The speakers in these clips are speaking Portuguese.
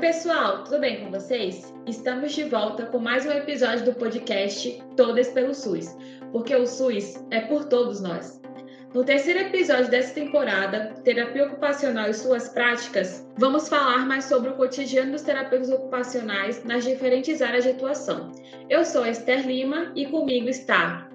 pessoal, tudo bem com vocês? Estamos de volta com mais um episódio do podcast Todas pelo SUS, porque o SUS é por todos nós. No terceiro episódio dessa temporada, Terapia Ocupacional e Suas Práticas, vamos falar mais sobre o cotidiano dos terapeutas ocupacionais nas diferentes áreas de atuação. Eu sou Esther Lima e comigo está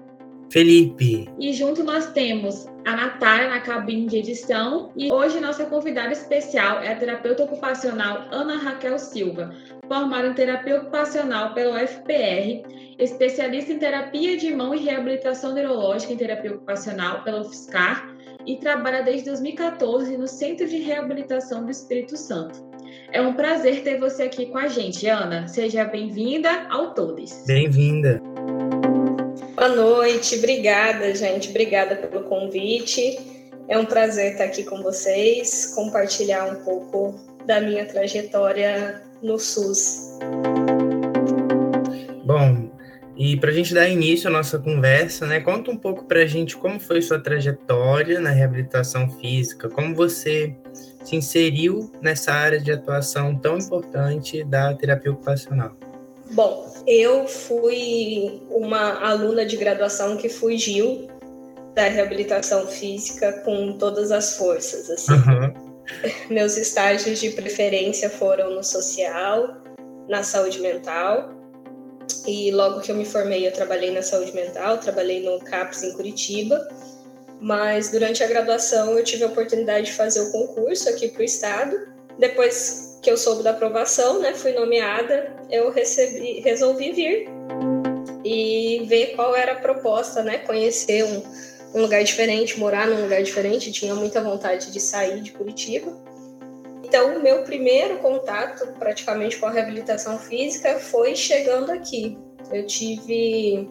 Felipe. E junto nós temos a Natália na cabine de edição e hoje nossa convidada especial é a terapeuta ocupacional Ana Raquel Silva, formada em terapia ocupacional pela UFPR, especialista em terapia de mão e reabilitação neurológica em terapia ocupacional pela UFSCar e trabalha desde 2014 no Centro de Reabilitação do Espírito Santo. É um prazer ter você aqui com a gente, Ana. Seja bem-vinda ao Todes. Bem-vinda. Boa noite, obrigada, gente, obrigada pelo convite. É um prazer estar aqui com vocês, compartilhar um pouco da minha trajetória no SUS. Bom, e para a gente dar início à nossa conversa, né, conta um pouco para a gente como foi sua trajetória na reabilitação física, como você se inseriu nessa área de atuação tão importante da terapia ocupacional. Bom, eu fui uma aluna de graduação que fugiu da reabilitação física com todas as forças. Assim. Uhum. Meus estágios de preferência foram no social, na saúde mental. E logo que eu me formei, eu trabalhei na saúde mental, trabalhei no CAPS em Curitiba. Mas durante a graduação, eu tive a oportunidade de fazer o concurso aqui para o estado. Depois que eu soube da aprovação, né, fui nomeada, eu recebi, resolvi vir e ver qual era a proposta, né, conhecer um, um lugar diferente, morar num lugar diferente, tinha muita vontade de sair de Curitiba. Então, o meu primeiro contato praticamente com a reabilitação física foi chegando aqui. Eu tive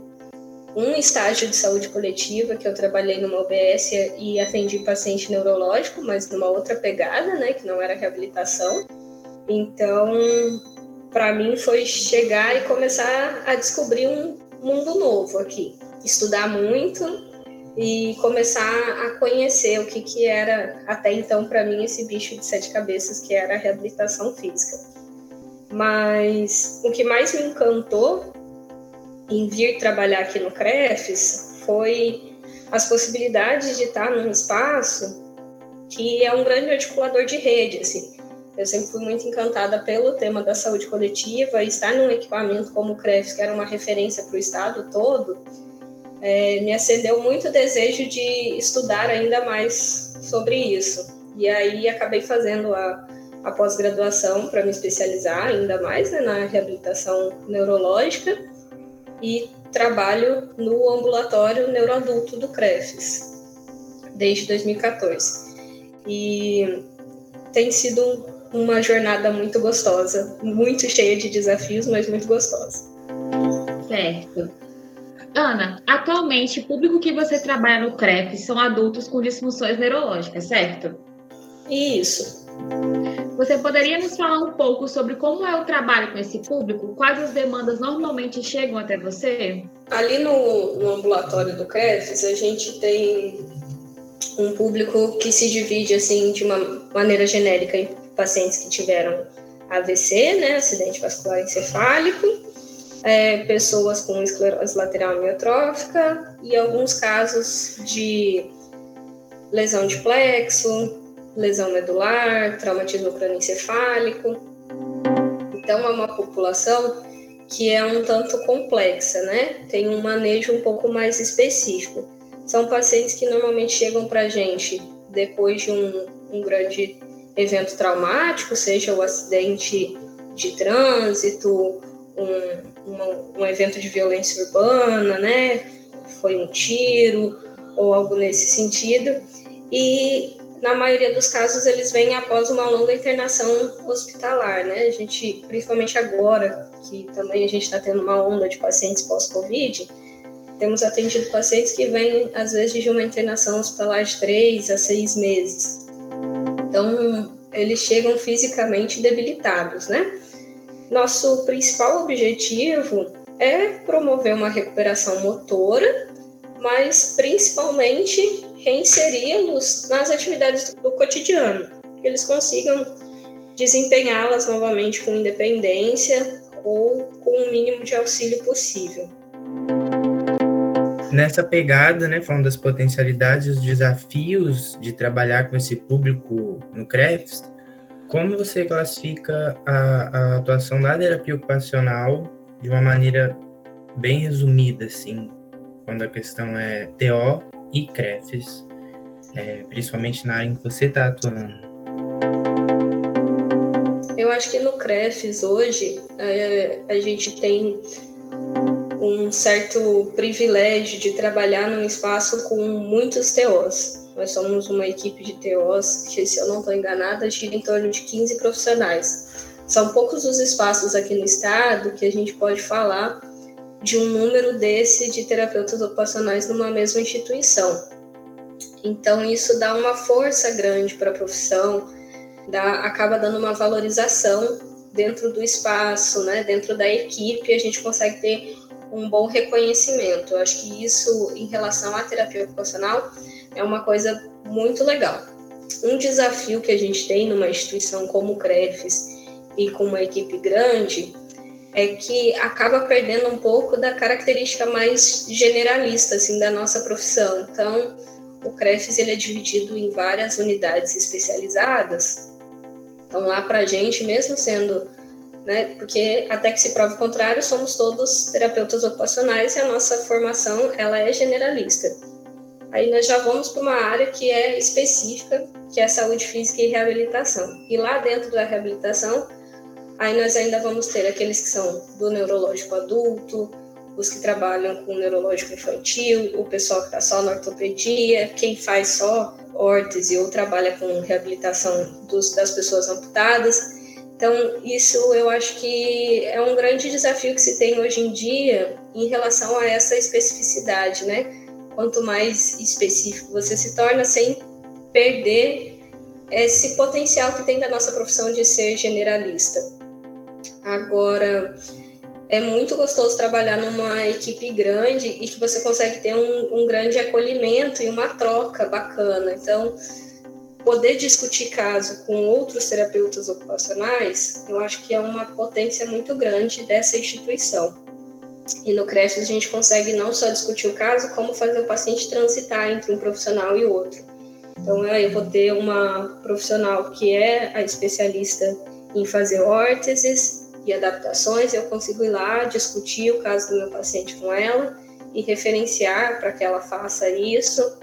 um estágio de saúde coletiva que eu trabalhei numa OBS e atendi paciente neurológico, mas numa outra pegada, né, que não era reabilitação. Então, para mim foi chegar e começar a descobrir um mundo novo aqui, estudar muito e começar a conhecer o que que era até então para mim esse bicho de sete cabeças que era a reabilitação física. Mas o que mais me encantou em vir trabalhar aqui no CREFES foi as possibilidades de estar num espaço que é um grande articulador de rede, assim. Eu sempre fui muito encantada pelo tema da saúde coletiva e estar num equipamento como o CREFS, que era uma referência para o estado todo, é, me acendeu muito o desejo de estudar ainda mais sobre isso. E aí acabei fazendo a, a pós-graduação para me especializar ainda mais né, na reabilitação neurológica e trabalho no ambulatório neuroadulto do CREFES desde 2014. E tem sido uma jornada muito gostosa, muito cheia de desafios, mas muito gostosa. Certo. Ana, atualmente o público que você trabalha no CREF são adultos com disfunções neurológicas, certo? Isso. Você poderia nos falar um pouco sobre como é o trabalho com esse público? Quais as demandas normalmente chegam até você? Ali no, no ambulatório do CREFES, a gente tem um público que se divide assim de uma maneira genérica pacientes que tiveram AVC, né, acidente vascular encefálico, é, pessoas com esclerose lateral amiotrófica e alguns casos de lesão de plexo, lesão medular, traumatismo crânioencefálico. Então é uma população que é um tanto complexa, né? Tem um manejo um pouco mais específico. São pacientes que normalmente chegam para a gente depois de um, um grande evento traumático, seja o acidente de trânsito, um, um, evento de violência urbana, né? Foi um tiro ou algo nesse sentido. E na maioria dos casos eles vêm após uma longa internação hospitalar, né? A gente, principalmente agora, que também a gente está tendo uma onda de pacientes pós-Covid, temos atendido pacientes que vêm, às vezes, de uma internação hospitalar de três a seis meses. Então, eles chegam fisicamente debilitados, né? Nosso principal objetivo é promover uma recuperação motora, mas principalmente reinseri-los nas atividades do cotidiano, que eles consigam desempenhá-las novamente com independência ou com o mínimo de auxílio possível. Nessa pegada, né, falando das potencialidades e os desafios de trabalhar com esse público no CREFS, como você classifica a, a atuação da terapia ocupacional de uma maneira bem resumida, assim, quando a questão é TO e CREFS, é, principalmente na área em que você está atuando? Eu acho que no CREFS hoje é, a gente tem um certo privilégio de trabalhar num espaço com muitos TOs. Nós somos uma equipe de TOs que, se eu não estou enganada, gira em torno de 15 profissionais. São poucos os espaços aqui no estado que a gente pode falar de um número desse de terapeutas ocupacionais numa mesma instituição. Então, isso dá uma força grande para a profissão, dá, acaba dando uma valorização dentro do espaço, né, dentro da equipe, a gente consegue ter um bom reconhecimento. Eu acho que isso, em relação à terapia ocupacional, é uma coisa muito legal. Um desafio que a gente tem numa instituição como o CREFES e com uma equipe grande é que acaba perdendo um pouco da característica mais generalista assim da nossa profissão. Então, o CREFES ele é dividido em várias unidades especializadas. Então, lá para a gente, mesmo sendo né? Porque até que se prove o contrário, somos todos terapeutas ocupacionais e a nossa formação ela é generalista. Aí nós já vamos para uma área que é específica, que é saúde física e reabilitação. E lá dentro da reabilitação, aí nós ainda vamos ter aqueles que são do neurológico adulto, os que trabalham com neurológico infantil, o pessoal que está só na ortopedia, quem faz só órtese ou trabalha com reabilitação dos, das pessoas amputadas. Então, isso eu acho que é um grande desafio que se tem hoje em dia em relação a essa especificidade, né? Quanto mais específico você se torna, sem perder esse potencial que tem da nossa profissão de ser generalista. Agora, é muito gostoso trabalhar numa equipe grande e que você consegue ter um, um grande acolhimento e uma troca bacana. Então, poder discutir caso com outros terapeutas ocupacionais, eu acho que é uma potência muito grande dessa instituição. E no CREF a gente consegue não só discutir o caso, como fazer o paciente transitar entre um profissional e outro. Então, eu vou ter uma profissional que é a especialista em fazer órteses e adaptações, eu consigo ir lá discutir o caso do meu paciente com ela e referenciar para que ela faça isso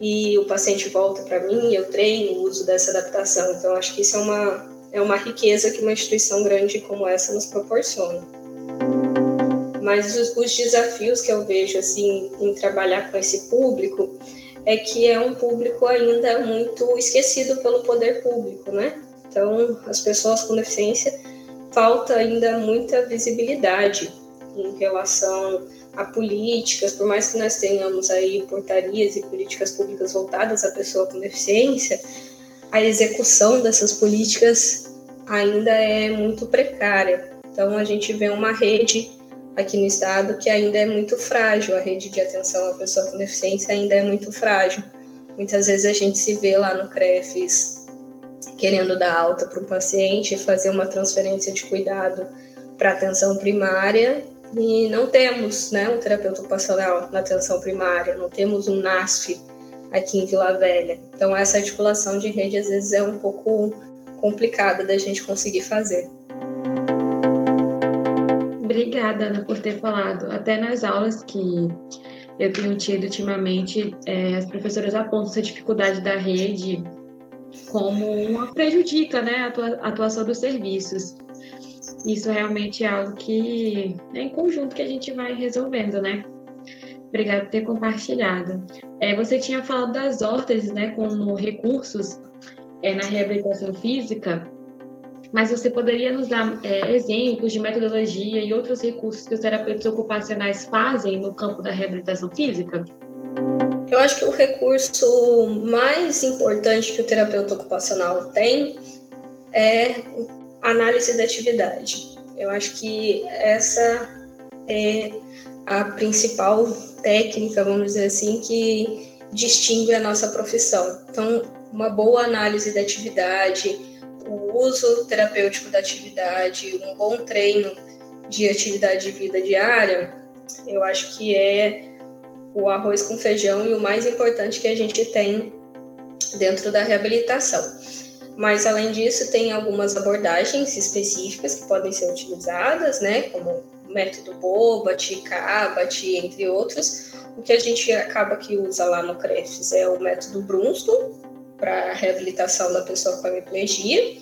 e o paciente volta para mim, eu treino o uso dessa adaptação. Então, acho que isso é uma, é uma riqueza que uma instituição grande como essa nos proporciona. Mas os, os desafios que eu vejo assim em trabalhar com esse público é que é um público ainda muito esquecido pelo poder público, né? Então, as pessoas com deficiência falta ainda muita visibilidade em relação a políticas, por mais que nós tenhamos aí portarias e políticas públicas voltadas à pessoa com deficiência, a execução dessas políticas ainda é muito precária. Então a gente vê uma rede aqui no estado que ainda é muito frágil, a rede de atenção à pessoa com deficiência ainda é muito frágil. Muitas vezes a gente se vê lá no CREFES querendo dar alta para um paciente, fazer uma transferência de cuidado para atenção primária e não temos né, um terapeuta ocupacional na atenção primária, não temos um NASF aqui em Vila Velha. Então, essa articulação de rede às vezes é um pouco complicada da gente conseguir fazer. Obrigada, Ana, por ter falado. Até nas aulas que eu tenho tido ultimamente, é, as professoras apontam essa dificuldade da rede como uma prejudica né, a atuação dos serviços. Isso realmente é algo que é em conjunto que a gente vai resolvendo, né? Obrigada por ter compartilhado. É, você tinha falado das órteses, né, como recursos é, na reabilitação física, mas você poderia nos dar é, exemplos de metodologia e outros recursos que os terapeutas ocupacionais fazem no campo da reabilitação física? Eu acho que o recurso mais importante que o terapeuta ocupacional tem é análise da atividade. Eu acho que essa é a principal técnica, vamos dizer assim, que distingue a nossa profissão. Então, uma boa análise da atividade, o uso terapêutico da atividade, um bom treino de atividade de vida diária, eu acho que é o arroz com feijão e o mais importante que a gente tem dentro da reabilitação. Mas além disso, tem algumas abordagens específicas que podem ser utilizadas, né, como o método Bobat, Cabat, entre outros. O que a gente acaba que usa lá no CREFS é o método Brunston para reabilitação da pessoa com hemiplegia.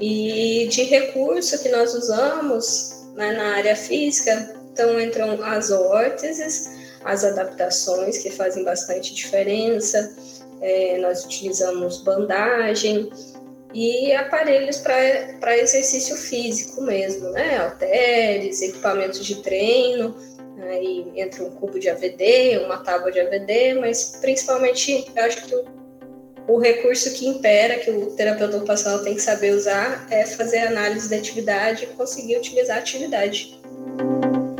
E de recurso que nós usamos né, na área física, então entram as órteses, as adaptações que fazem bastante diferença, é, nós utilizamos bandagem e aparelhos para exercício físico mesmo, né? Halteres, equipamentos de treino, aí entra um cubo de AVD, uma tábua de AVD, mas principalmente eu acho que o, o recurso que impera, que o terapeuta ocupacional tem que saber usar, é fazer análise da atividade e conseguir utilizar a atividade.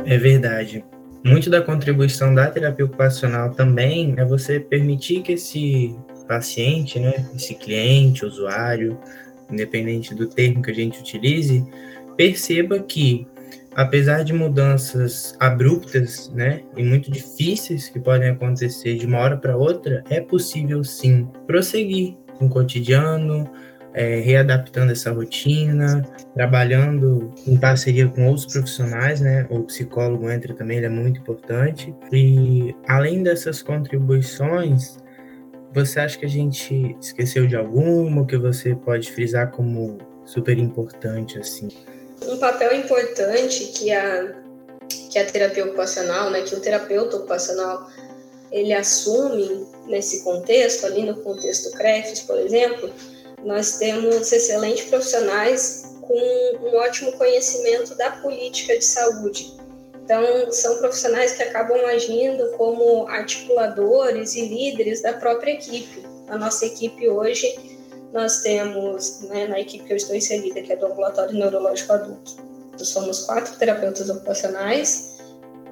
É verdade muito da contribuição da terapia ocupacional também é você permitir que esse paciente, né, esse cliente, usuário, independente do termo que a gente utilize, perceba que apesar de mudanças abruptas, né, e muito difíceis que podem acontecer de uma hora para outra, é possível sim prosseguir com o cotidiano, é, readaptando essa rotina, trabalhando em parceria com outros profissionais, né? O psicólogo entra também, ele é muito importante. E além dessas contribuições, você acha que a gente esqueceu de alguma que você pode frisar como super importante assim? Um papel importante que a que a terapia ocupacional, né, que o terapeuta ocupacional ele assume nesse contexto, ali no contexto CREFES, por exemplo, nós temos excelentes profissionais com um ótimo conhecimento da política de saúde. Então, são profissionais que acabam agindo como articuladores e líderes da própria equipe. A nossa equipe hoje, nós temos, né, na equipe que eu estou inserida, que é do ambulatório neurológico adulto, nós somos quatro terapeutas ocupacionais,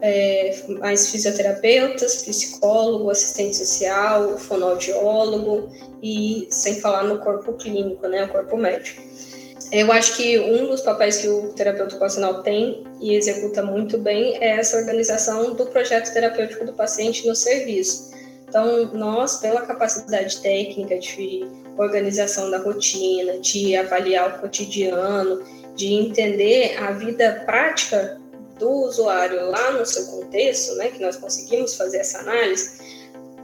é, mais fisioterapeutas, psicólogo, assistente social, fonoaudiólogo e sem falar no corpo clínico, né, o corpo médico. Eu acho que um dos papéis que o terapeuta ocupacional tem e executa muito bem é essa organização do projeto terapêutico do paciente no serviço. Então, nós, pela capacidade técnica de organização da rotina, de avaliar o cotidiano, de entender a vida prática do usuário lá no seu contexto, né, que nós conseguimos fazer essa análise,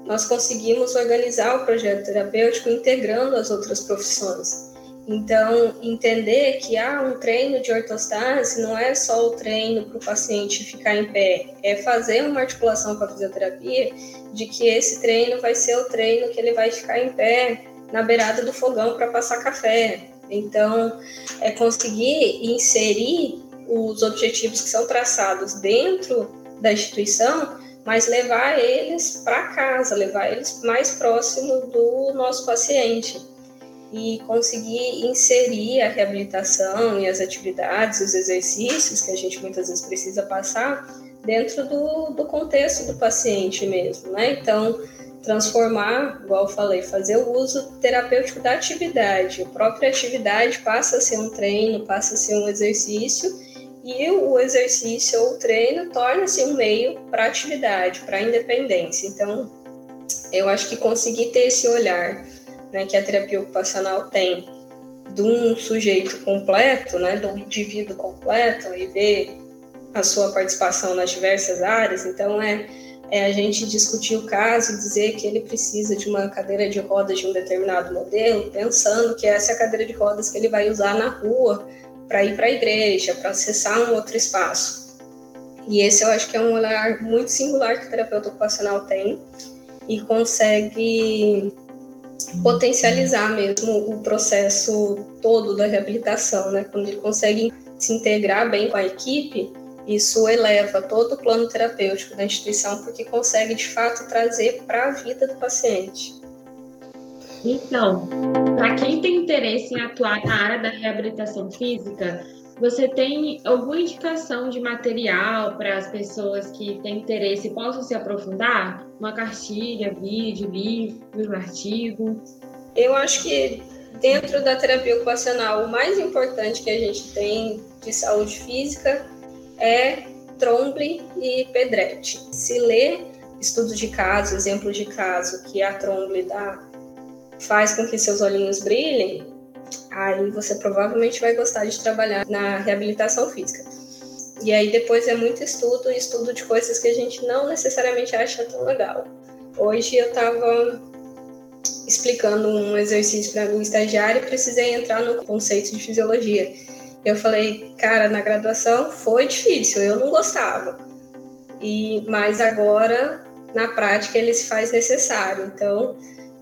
nós conseguimos organizar o projeto terapêutico integrando as outras profissões. Então, entender que há um treino de ortostase não é só o treino para o paciente ficar em pé, é fazer uma articulação com a fisioterapia de que esse treino vai ser o treino que ele vai ficar em pé na beirada do fogão para passar café. Então, é conseguir inserir os objetivos que são traçados dentro da instituição, mas levar eles para casa, levar eles mais próximo do nosso paciente e conseguir inserir a reabilitação e as atividades, os exercícios que a gente muitas vezes precisa passar dentro do, do contexto do paciente mesmo, né? Então, transformar, igual eu falei, fazer o uso terapêutico da atividade. A própria atividade passa a ser um treino, passa a ser um exercício e o exercício ou o treino torna-se um meio para atividade, para independência. Então, eu acho que conseguir ter esse olhar né, que a terapia ocupacional tem de um sujeito completo, né, de um indivíduo completo e ver a sua participação nas diversas áreas, então é, é a gente discutir o caso e dizer que ele precisa de uma cadeira de rodas de um determinado modelo, pensando que essa é a cadeira de rodas que ele vai usar na rua para ir para a igreja, para acessar um outro espaço. E esse eu acho que é um olhar muito singular que o terapeuta ocupacional tem e consegue potencializar mesmo o processo todo da reabilitação, né? Quando ele consegue se integrar bem com a equipe, isso eleva todo o plano terapêutico da instituição, porque consegue de fato trazer para a vida do paciente. Então, para quem tem interesse em atuar na área da reabilitação física, você tem alguma indicação de material para as pessoas que têm interesse e possam se aprofundar? Uma cartilha, vídeo, livro, artigo? Eu acho que dentro da terapia ocupacional, o mais importante que a gente tem de saúde física é Tromble e Pedretti. Se ler estudos de caso, exemplos de caso que a Tromble dá, faz com que seus olhinhos brilhem, aí você provavelmente vai gostar de trabalhar na reabilitação física. E aí depois é muito estudo, estudo de coisas que a gente não necessariamente acha tão legal. Hoje eu estava explicando um exercício para um estagiário e precisei entrar no conceito de fisiologia. Eu falei, cara, na graduação foi difícil, eu não gostava. E mas agora na prática ele se faz necessário. Então,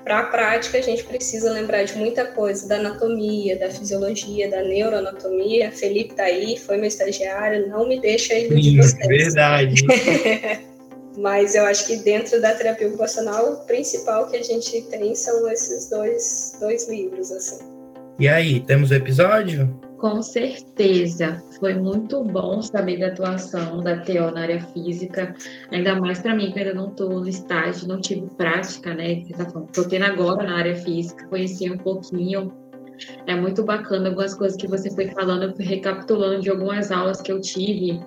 para a prática, a gente precisa lembrar de muita coisa, da anatomia, da fisiologia, da neuroanatomia. Felipe tá aí, foi meu estagiário, não me deixa de vocês. Verdade. Mas eu acho que dentro da terapia ocupacional, o principal que a gente tem são esses dois, dois livros, assim. E aí, temos o episódio? Com certeza. Foi muito bom saber da atuação da TO na área física, ainda mais para mim, que ainda não estou no estágio, não tive prática, né? Estou tendo agora na área física, conheci um pouquinho. É muito bacana algumas coisas que você foi falando, eu fui recapitulando de algumas aulas que eu tive.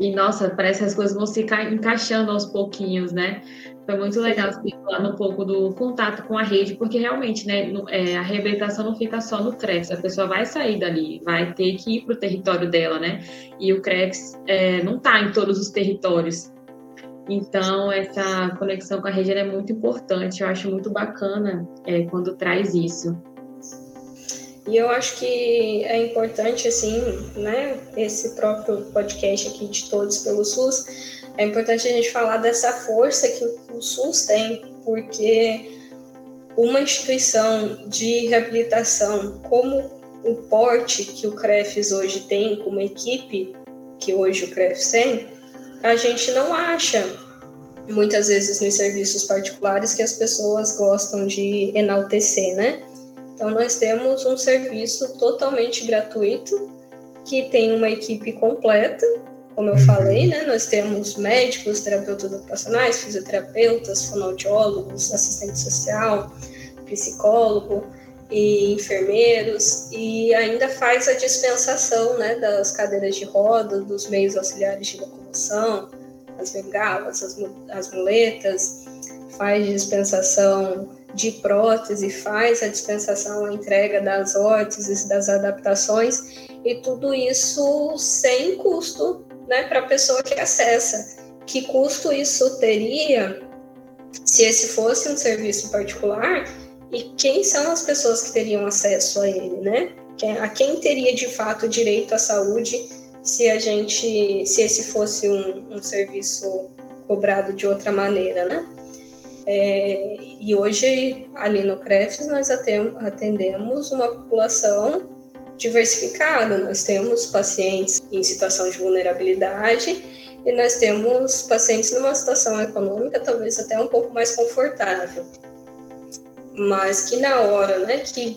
E, nossa, parece que as coisas vão se encaixando aos pouquinhos, né? Foi muito legal falando um pouco do contato com a rede, porque realmente, né, é, a reabilitação não fica só no CREFS, a pessoa vai sair dali, vai ter que ir para o território dela, né? E o CREFS é, não está em todos os territórios. Então, essa conexão com a rede é muito importante, eu acho muito bacana é, quando traz isso. E eu acho que é importante, assim, né, esse próprio podcast aqui de Todos pelo SUS, é importante a gente falar dessa força que o SUS tem, porque uma instituição de reabilitação como o porte que o CREFES hoje tem, como equipe que hoje o CREFES tem, a gente não acha muitas vezes nos serviços particulares que as pessoas gostam de enaltecer, né? Então nós temos um serviço totalmente gratuito que tem uma equipe completa como eu uhum. falei, né, nós temos médicos, terapeutas ocupacionais, fisioterapeutas, fonoaudiólogos, assistente social, psicólogo e enfermeiros, e ainda faz a dispensação né, das cadeiras de roda, dos meios auxiliares de locomoção, as bengalas, as, as muletas, faz dispensação de prótese, faz a dispensação, a entrega das órteses, das adaptações, e tudo isso sem custo né, para a pessoa que acessa. Que custo isso teria se esse fosse um serviço particular e quem são as pessoas que teriam acesso a ele, né? A quem teria de fato direito à saúde se a gente, se esse fosse um, um serviço cobrado de outra maneira, né? É, e hoje, ali no CREFS, nós atendemos uma população diversificado. Nós temos pacientes em situação de vulnerabilidade e nós temos pacientes numa situação econômica talvez até um pouco mais confortável. Mas que na hora, né, que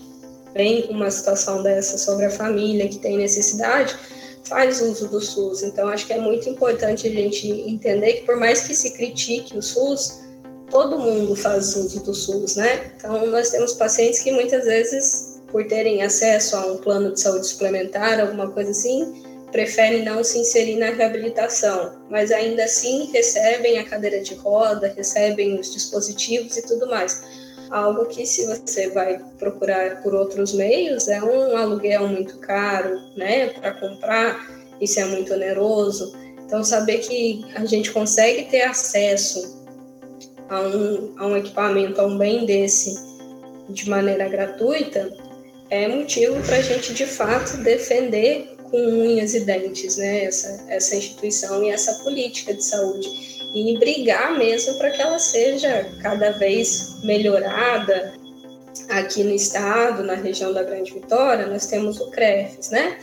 vem uma situação dessa sobre a família que tem necessidade, faz uso do SUS. Então acho que é muito importante a gente entender que por mais que se critique o SUS, todo mundo faz uso do SUS, né? Então nós temos pacientes que muitas vezes por terem acesso a um plano de saúde suplementar, alguma coisa assim, preferem não se inserir na reabilitação, mas ainda assim recebem a cadeira de roda, recebem os dispositivos e tudo mais. Algo que, se você vai procurar por outros meios, é um aluguel muito caro, né, para comprar, isso é muito oneroso. Então, saber que a gente consegue ter acesso a um, a um equipamento, a um bem desse, de maneira gratuita, é motivo para a gente de fato defender com unhas e dentes né, essa, essa instituição e essa política de saúde e brigar mesmo para que ela seja cada vez melhorada. Aqui no estado, na região da Grande Vitória, nós temos o CREFES, né?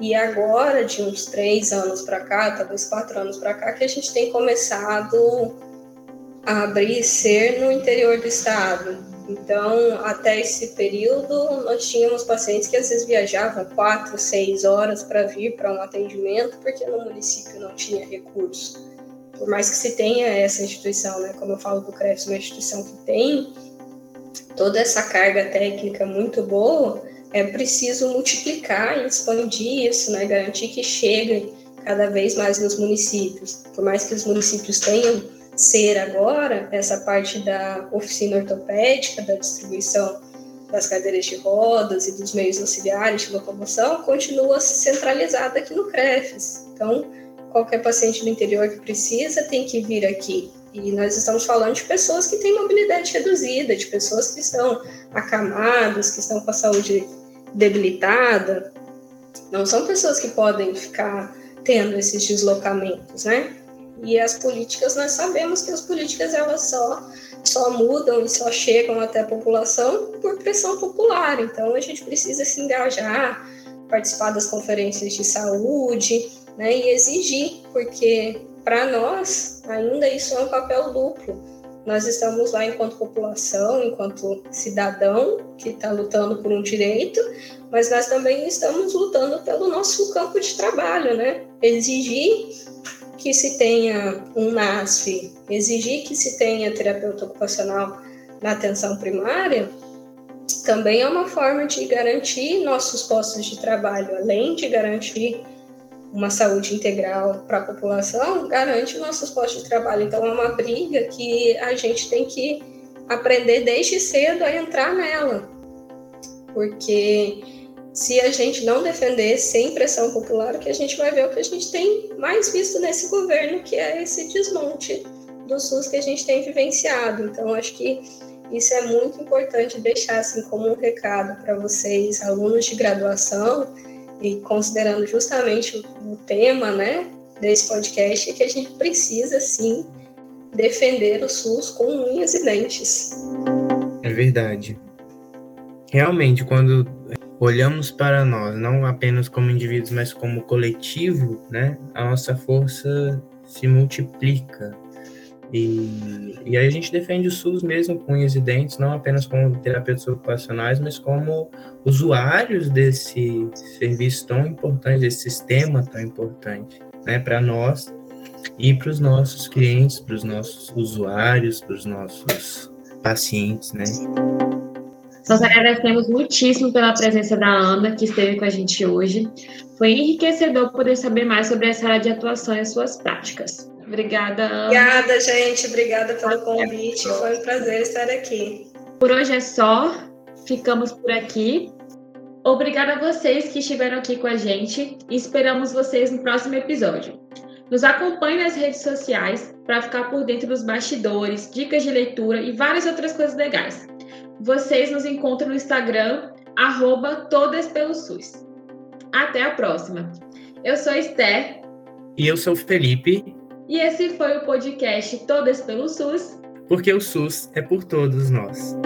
E agora, de uns três anos para cá, talvez quatro anos para cá, que a gente tem começado a abrir ser no interior do estado. Então, até esse período, nós tínhamos pacientes que às vezes viajavam quatro, seis horas para vir para um atendimento, porque no município não tinha recurso. Por mais que se tenha essa instituição, né? Como eu falo do CREFS, uma instituição que tem toda essa carga técnica muito boa, é preciso multiplicar e expandir isso, né? garantir que chegue cada vez mais nos municípios. Por mais que os municípios tenham ser agora, essa parte da oficina ortopédica, da distribuição das cadeiras de rodas e dos meios auxiliares de locomoção, continua centralizada aqui no CREFES. Então, qualquer paciente do interior que precisa tem que vir aqui. E nós estamos falando de pessoas que têm mobilidade reduzida, de pessoas que estão acamadas, que estão com a saúde debilitada. Não são pessoas que podem ficar tendo esses deslocamentos, né? E as políticas, nós sabemos que as políticas elas só, só mudam e só chegam até a população por pressão popular. Então a gente precisa se engajar, participar das conferências de saúde né, e exigir, porque para nós ainda isso é um papel duplo. Nós estamos lá enquanto população, enquanto cidadão que está lutando por um direito, mas nós também estamos lutando pelo nosso campo de trabalho, né? Exigir que se tenha um NASF, exigir que se tenha terapeuta ocupacional na atenção primária, também é uma forma de garantir nossos postos de trabalho, além de garantir uma saúde integral para a população, garante nossos postos de trabalho. Então, é uma briga que a gente tem que aprender desde cedo a entrar nela, porque se a gente não defender sem pressão popular, o que a gente vai ver o que a gente tem mais visto nesse governo, que é esse desmonte do SUS que a gente tem vivenciado. Então, acho que isso é muito importante deixar assim como um recado para vocês, alunos de graduação, e considerando justamente o, tema, né, desse podcast, é que a gente precisa sim defender o SUS com unhas e dentes. É verdade. Realmente, quando olhamos para nós, não apenas como indivíduos, mas como coletivo, né, a nossa força se multiplica. E, e aí a gente defende o SUS mesmo com unhas e dentes, não apenas como terapeutas ocupacionais, mas como usuários desse serviço tão importante, desse sistema tão importante, né, para nós e para os nossos clientes, para os nossos usuários, para os nossos pacientes, né. Nós agradecemos muitíssimo pela presença da Ana, que esteve com a gente hoje. Foi enriquecedor poder saber mais sobre essa área de atuação e as suas práticas. Obrigada, Ana. Obrigada, gente. Obrigada pelo convite. Foi um prazer estar aqui. Por hoje é só. Ficamos por aqui. Obrigada a vocês que estiveram aqui com a gente e esperamos vocês no próximo episódio. Nos acompanhe nas redes sociais para ficar por dentro dos bastidores, dicas de leitura e várias outras coisas legais. Vocês nos encontram no Instagram, arroba Todas pelo SUS. Até a próxima. Eu sou Esther. E eu sou Felipe. E esse foi o podcast Todas pelo SUS. Porque o SUS é por todos nós.